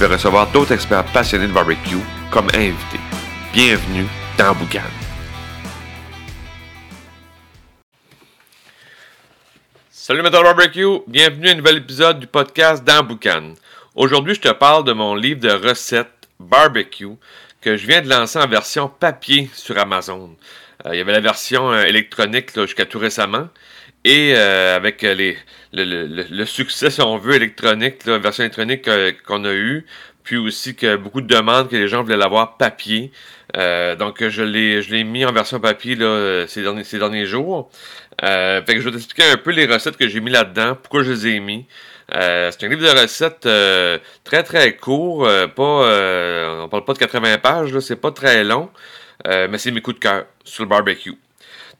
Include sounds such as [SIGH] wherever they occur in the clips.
vais recevoir d'autres experts passionnés de barbecue comme invités. Bienvenue dans Boucan. Salut Metal Barbecue, bienvenue à un nouvel épisode du podcast dans Boucan. Aujourd'hui, je te parle de mon livre de recettes barbecue que je viens de lancer en version papier sur Amazon. Euh, il y avait la version euh, électronique jusqu'à tout récemment. Et euh, avec les, le, succès, si on veut, électronique, la version électronique qu'on a eu, puis aussi que beaucoup de demandes que les gens voulaient l'avoir papier. donc je l'ai je l'ai mis en version papier là, ces, derniers, ces derniers jours. fait que je vais t'expliquer un peu les recettes que j'ai mis là-dedans, pourquoi je les ai mis. c'est un livre de recettes très très court, pas on parle pas de 80 pages, c'est pas très long. Euh, mais c'est mes coups de cœur sur le barbecue.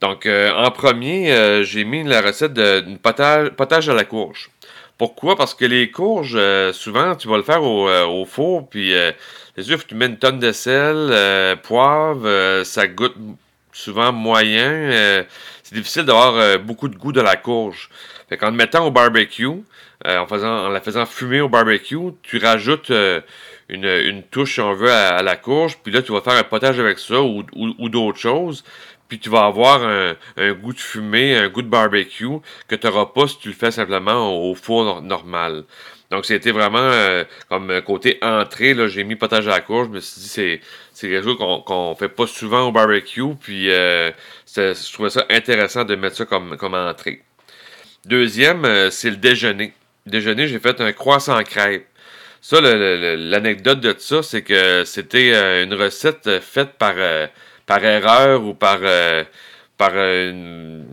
Donc, euh, en premier, euh, j'ai mis la recette d'une potage, à la courge. Pourquoi? Parce que les courges, souvent, tu vas le faire au, four, puis les sûr, tu mets une tonne de sel, poivre, ça goûte souvent moyen. c'est difficile d'avoir beaucoup de goût de la courge. Fait qu'en le mettant au barbecue, en, faisant, en la faisant fumer au barbecue, tu rajoutes une, touche, si on veut, à, la courge. Puis là, tu vas faire un potage avec ça ou, d'autres choses. Puis tu vas avoir un, goût de fumée, un goût de barbecue que tu n'auras pas si tu le fais simplement au, four normal. Donc, c'était vraiment euh, comme côté entrée. Là, j'ai mis potage à la courge. Je me suis dit, c'est, c'est quelque chose qu'on, ne fait pas souvent au barbecue. Puis, euh, je trouvais ça intéressant de mettre ça comme, comme entrée. Deuxième, euh, c'est le déjeuner. Déjeuner, j'ai fait un croissant crêpe. Ça, l'anecdote de ça, c'est que c'était euh, une recette faite par, euh, par erreur ou par, euh, par une,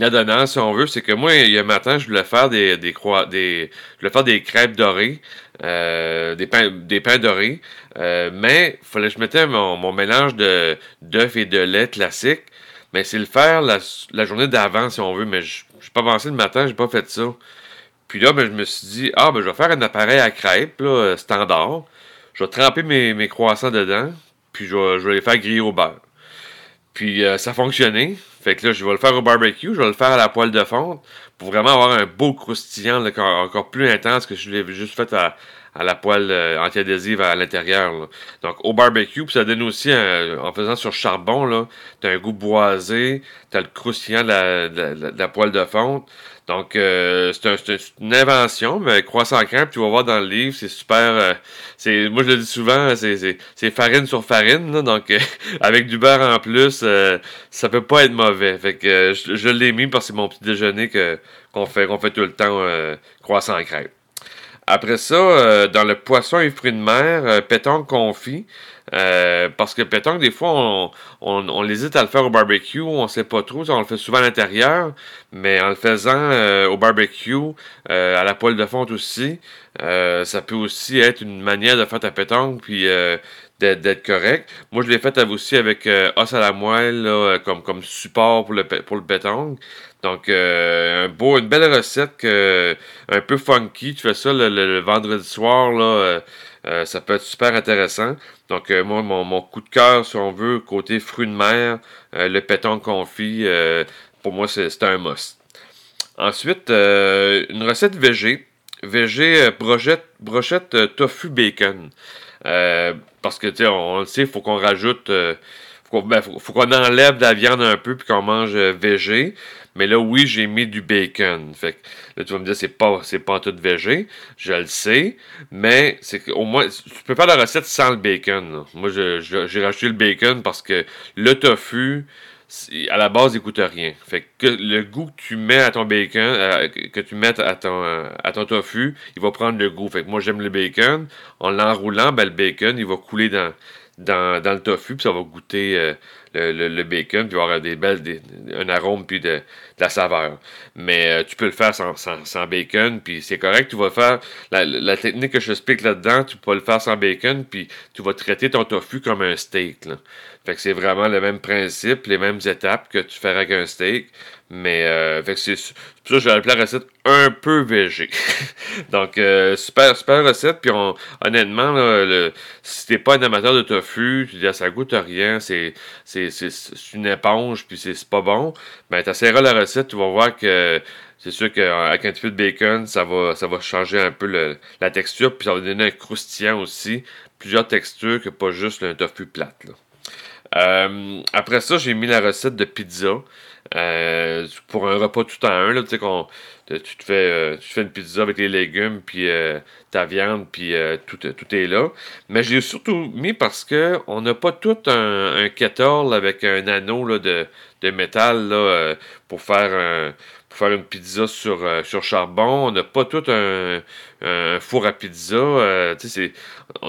adonnance, si on veut. C'est que moi, il y a un matin, je voulais faire des, des, des, je voulais faire des crêpes dorées, des, pains, des pains dorés, mais il fallait que je mettais mon, mon mélange d'œufs et de lait classique. Mais c'est le faire la, la journée d'avant, si on veut. Mais je n'ai pas pensé le matin, j'ai pas fait ça. Puis là, ben, je me suis dit, ah, ben, je vais faire un appareil à crêpes, euh, standard. Je vais tremper mes, croissants dedans, puis je vais, les faire griller au beurre. Puis euh, ça a fonctionné. Fait que là, je vais le faire au barbecue, je vais le faire à la poêle de fonte pour vraiment avoir un beau croustillant encore, plus intense que je l'ai juste fait à, à la poêle euh, anti-adhésive à l'intérieur. Donc au barbecue, ça donne aussi, en faisant sur charbon, là, as un goût boisé, tu as le croustillant de la, poêle de fonte. Donc, euh, c'est une invention, mais croissant crème, tu vas voir dans le livre, c'est super. Euh, c'est Moi, je le dis souvent, c'est farine sur farine, donc euh, [LAUGHS] avec du beurre en plus, ça peut pas être mauvais. Fait que je, l'ai mis parce que c'est mon petit déjeuner qu'on fait, qu'on fait tout le temps croissant crème. Après ça, dans le poisson et fruits de mer, pétanque confit. Euh, parce que pétanque, des fois, on, on, hésite à le faire au barbecue, on sait pas trop, on le fait souvent à l'intérieur, mais en le faisant euh, au barbecue, euh, à la poêle de fonte aussi, ça peut aussi être une manière de faire ta pétanque, puis d'être correct. Moi, je l'ai fait aussi avec os à la moelle, comme, comme support pour le, pour le pétanque. Donc, un beau, une belle recette un peu funky. Tu fais ça le, vendredi soir, là, ça peut être super intéressant. Donc, euh, moi, mon, coup de cœur, si on veut, côté fruits de mer, euh, le péton confit, euh, pour moi, c'est un must. Ensuite, une recette VG. VG brochette, brochette tofu bacon. Parce que, tu sais, on, le sait, il faut qu'on rajoute... faut, ben, faut qu'on enlève la viande un peu puis qu'on mange VG. Mais là, oui, j'ai mis du bacon. Fait que là, tu vas me dire, c'est pas, c'est pas tout végé. Je le sais. Mais c'est au moins, tu peux faire la recette sans le bacon. Moi, j'ai rajouté le bacon parce que le tofu, à la base, il coûte rien. Fait que le goût que tu mets à ton bacon, que tu mets à ton, à ton tofu, il va prendre le goût. Fait que moi, j'aime le bacon. En l'enroulant, ben, le bacon, il va couler dans, dans, le tofu, puis ça va goûter euh, le, bacon, puis avoir des belles, un arôme, puis de, la saveur. Mais euh, tu peux le faire sans, sans, bacon, puis c'est correct. Tu vas faire la, technique que je explique là-dedans, tu peux le faire sans bacon, puis tu vas traiter ton tofu comme un steak. Là. Fait que c'est vraiment le même principe, les mêmes étapes que tu ferais avec un steak. Mais euh, fait que c'est pour ça que j'ai appelé la recette un peu végé. [LAUGHS] Donc euh, super super recette. Puis honnêtement, là, le, si t'es pas un amateur de tofu, tu dis ah, ça goûte rien, c'est c'est une éponge, puis c'est pas bon. Ben t'essaieras la recette, tu vas voir que c'est sûr qu'avec un petit peu de bacon, ça va, ça va changer un peu le, la texture, puis ça va donner un croustillant aussi. Plusieurs textures que pas juste un tofu plate. Euh, après ça, j'ai mis la recette de pizza. Euh, pour un repas tout en un, là, tu te fais, euh, tu fais une pizza avec les légumes, puis ta viande, puis tout, tout est là. Mais je l'ai surtout mis parce que on n'a pas tout un, un kettle avec un anneau là, de, de métal là, pour faire un pour faire une pizza sur, euh, sur charbon. On n'a pas tout un, four à pizza. Euh,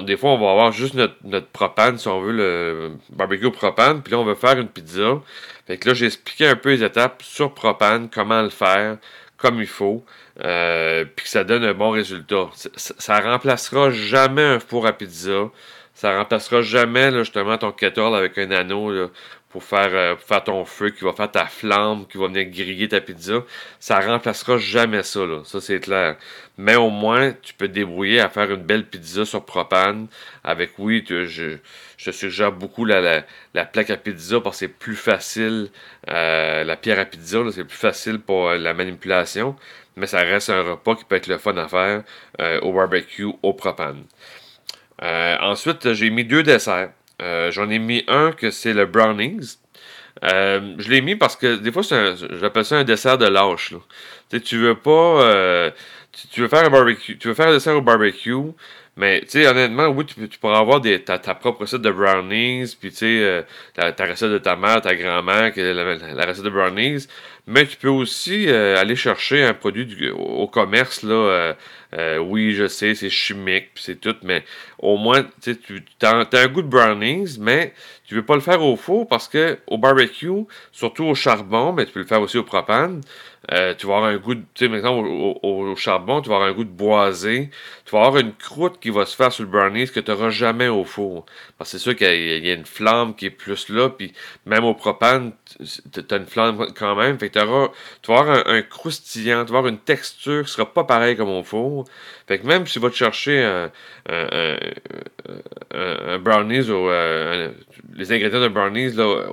des fois, on va avoir juste notre, propane, si on veut, le barbecue propane. Puis là, on veut faire une pizza. Fait que là, j'ai expliqué un peu les étapes sur propane, comment le faire, comme il faut. Euh, puis que ça donne un bon résultat. Ça, ne remplacera jamais un four à pizza. Ça remplacera jamais justement ton kettle avec un anneau pour faire, euh, faire ton feu, qui va faire ta flamme, qui va venir griller ta pizza. Ça remplacera jamais ça, là. Ça, c'est clair. Mais au moins, tu peux te débrouiller à faire une belle pizza sur propane. Avec, oui, je, je suggère beaucoup la, la, plaque à pizza parce que c'est plus facile. Euh, la pierre à pizza, c'est plus facile pour euh, la manipulation. Mais ça reste un repas qui peut être le fun à faire au barbecue, au propane. Ensuite, j'ai mis deux desserts. Euh, j'en ai mis un que c'est le Brownings. Euh, je l'ai mis parce que des fois, j'appelle ça un dessert de lâche. Tu, veux pas. Euh, tu, veux faire un barbecue. Tu veux faire un dessert au barbecue. Mais, honnêtement, oui, tu, pourras avoir des, ta, propre recette de brownies, puis, tu sais, ta, recette de ta mère, ta grand-mère, la, la, recette de brownies. Mais tu peux aussi aller chercher un produit au, commerce, là, euh, oui, je sais, c'est chimique, c'est tout, mais au moins, tu as, un goût de brownies, mais tu veux pas le faire au four parce que au barbecue, surtout au charbon, mais tu peux le faire aussi au propane, euh, tu vas avoir un goût, tu sais, maintenant au, charbon, tu vas avoir un goût de boisé, tu vas avoir une croûte qui va se faire sur le brownies que tu n'auras jamais au four. Parce que c'est sûr qu'il y, a une flamme qui est plus là, puis même au propane, tu as une flamme quand même, fait que tu vas avoir un, croustillant, tu vas avoir une texture qui sera pas pareille comme au four. Fait que même si tu vas te chercher un, brownies ou euh, les ingrédients de brownies là,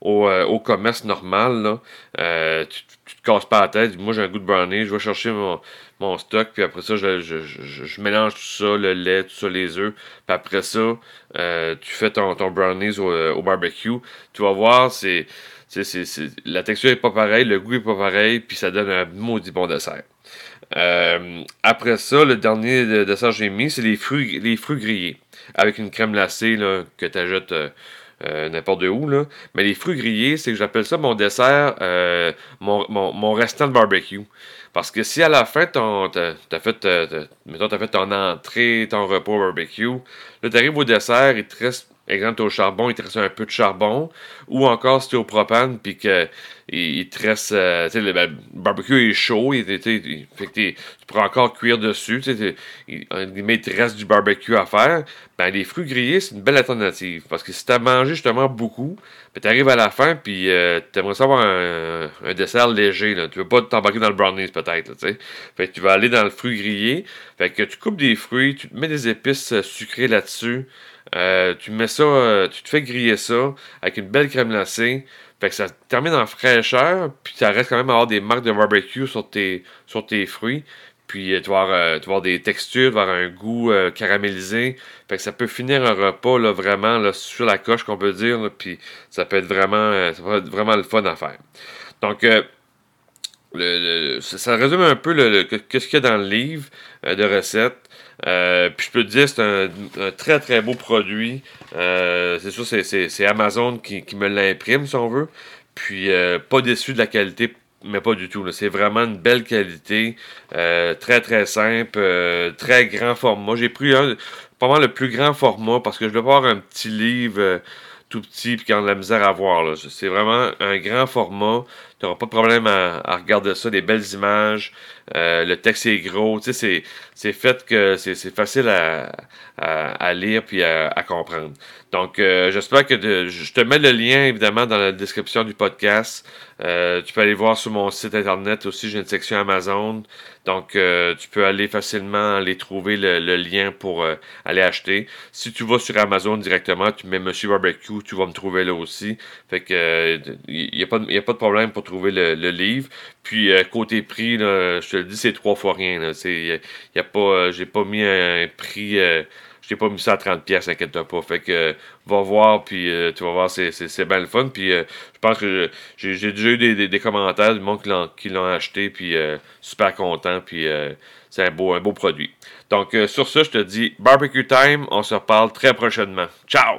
au, euh, au, commerce normal, là, euh, tu, tu, te casses pas la tête. Moi, j'ai un goût de brownies, je vais chercher mon, mon stock, puis après ça, je, je, je, mélange tout ça, le lait, tout ça, les œufs. Puis après ça, tu fais ton, ton brownies au, barbecue. Tu vas voir, c'est, la texture est pas pareille, le goût est pas pareil, puis ça donne un maudit bon dessert. Euh, après ça, le dernier dessert que j'ai mis, c'est les fruits, grillés. Avec une crème glacée là, que tu ajoutes euh, euh, n'importe où. Mais les fruits grillés, c'est que j'appelle ça mon dessert, mon, mon, restant de barbecue. Parce que si à la fin, tu as, fait, fait ton entrée, ton repas barbecue, là, tu arrives au dessert, il te reste exemple, au charbon, il te reste un peu de charbon, ou encore si tu es au propane, puis que il, te reste, euh, ben, le, barbecue est chaud, il, fait tu pourras encore cuire dessus, tu sais, il, te reste du barbecue à faire, ben les fruits grillés, c'est une belle alternative, parce que si tu as mangé justement beaucoup, ben tu arrives à la fin, puis euh, tu aimerais savoir un, dessert léger, là. tu veux pas t'embarquer dans le brownies peut-être, tu fait que tu vas aller dans le fruit grillé, fait que tu coupes des fruits, tu mets des épices euh, sucrées là-dessus, euh, tu mets ça, euh, tu te fais griller ça avec une belle crème glacée. Fait que ça termine en fraîcheur, puis ça reste quand même à avoir des marques de barbecue sur tes, sur tes fruits. Puis euh, tu vas, avoir, des textures, tu vas avoir un goût caramélisé. Fait que ça peut finir un repas là, vraiment là, sur la coche qu'on peut dire. puis ça peut être vraiment, ça peut être vraiment le fun à faire. Donc ça résume un peu ce qu'il y a dans le livre de recettes. Euh, puis je peux te dire, c'est un, très très beau produit. Euh, c'est sûr, c'est Amazon qui, me l'imprime, si on veut. Puis euh, pas déçu de la qualité, mais pas du tout. C'est vraiment une belle qualité. très très simple. très grand format. J'ai pris un, pas mal le plus grand format parce que je vais avoir un petit livre tout petits puis qui ont de la misère à voir. C'est vraiment un grand format. Tu n'auras pas de problème à, regarder ça, des belles images. Euh, le texte est gros. C'est fait que c'est facile à, à, lire puis à, comprendre. Donc, euh, j'espère que je te mets le lien évidemment dans la description du podcast. Euh, tu peux aller voir sur mon site internet aussi, j'ai une section Amazon. Donc, tu peux aller facilement aller trouver le, lien pour aller acheter. Si tu vas sur Amazon directement, tu mets Monsieur Barbecue, tu vas me trouver là aussi. Fait que il n'y a, pas, de problème pour trouver le, livre. Puis côté prix, je te le dis, c'est trois fois rien. Il y a, pas, j'ai pas mis un prix je t'ai pas mis ça à 30 pièces, inquiète pas. Fait que va voir, puis euh, tu vas voir, c'est, bien le fun. Puis euh, je pense que j'ai, déjà eu des, commentaires du monde qui l'ont, acheté, puis euh, super content, puis c'est un beau, un beau produit. Donc sur ça, je te dis barbecue time, on se reparle très prochainement. Ciao!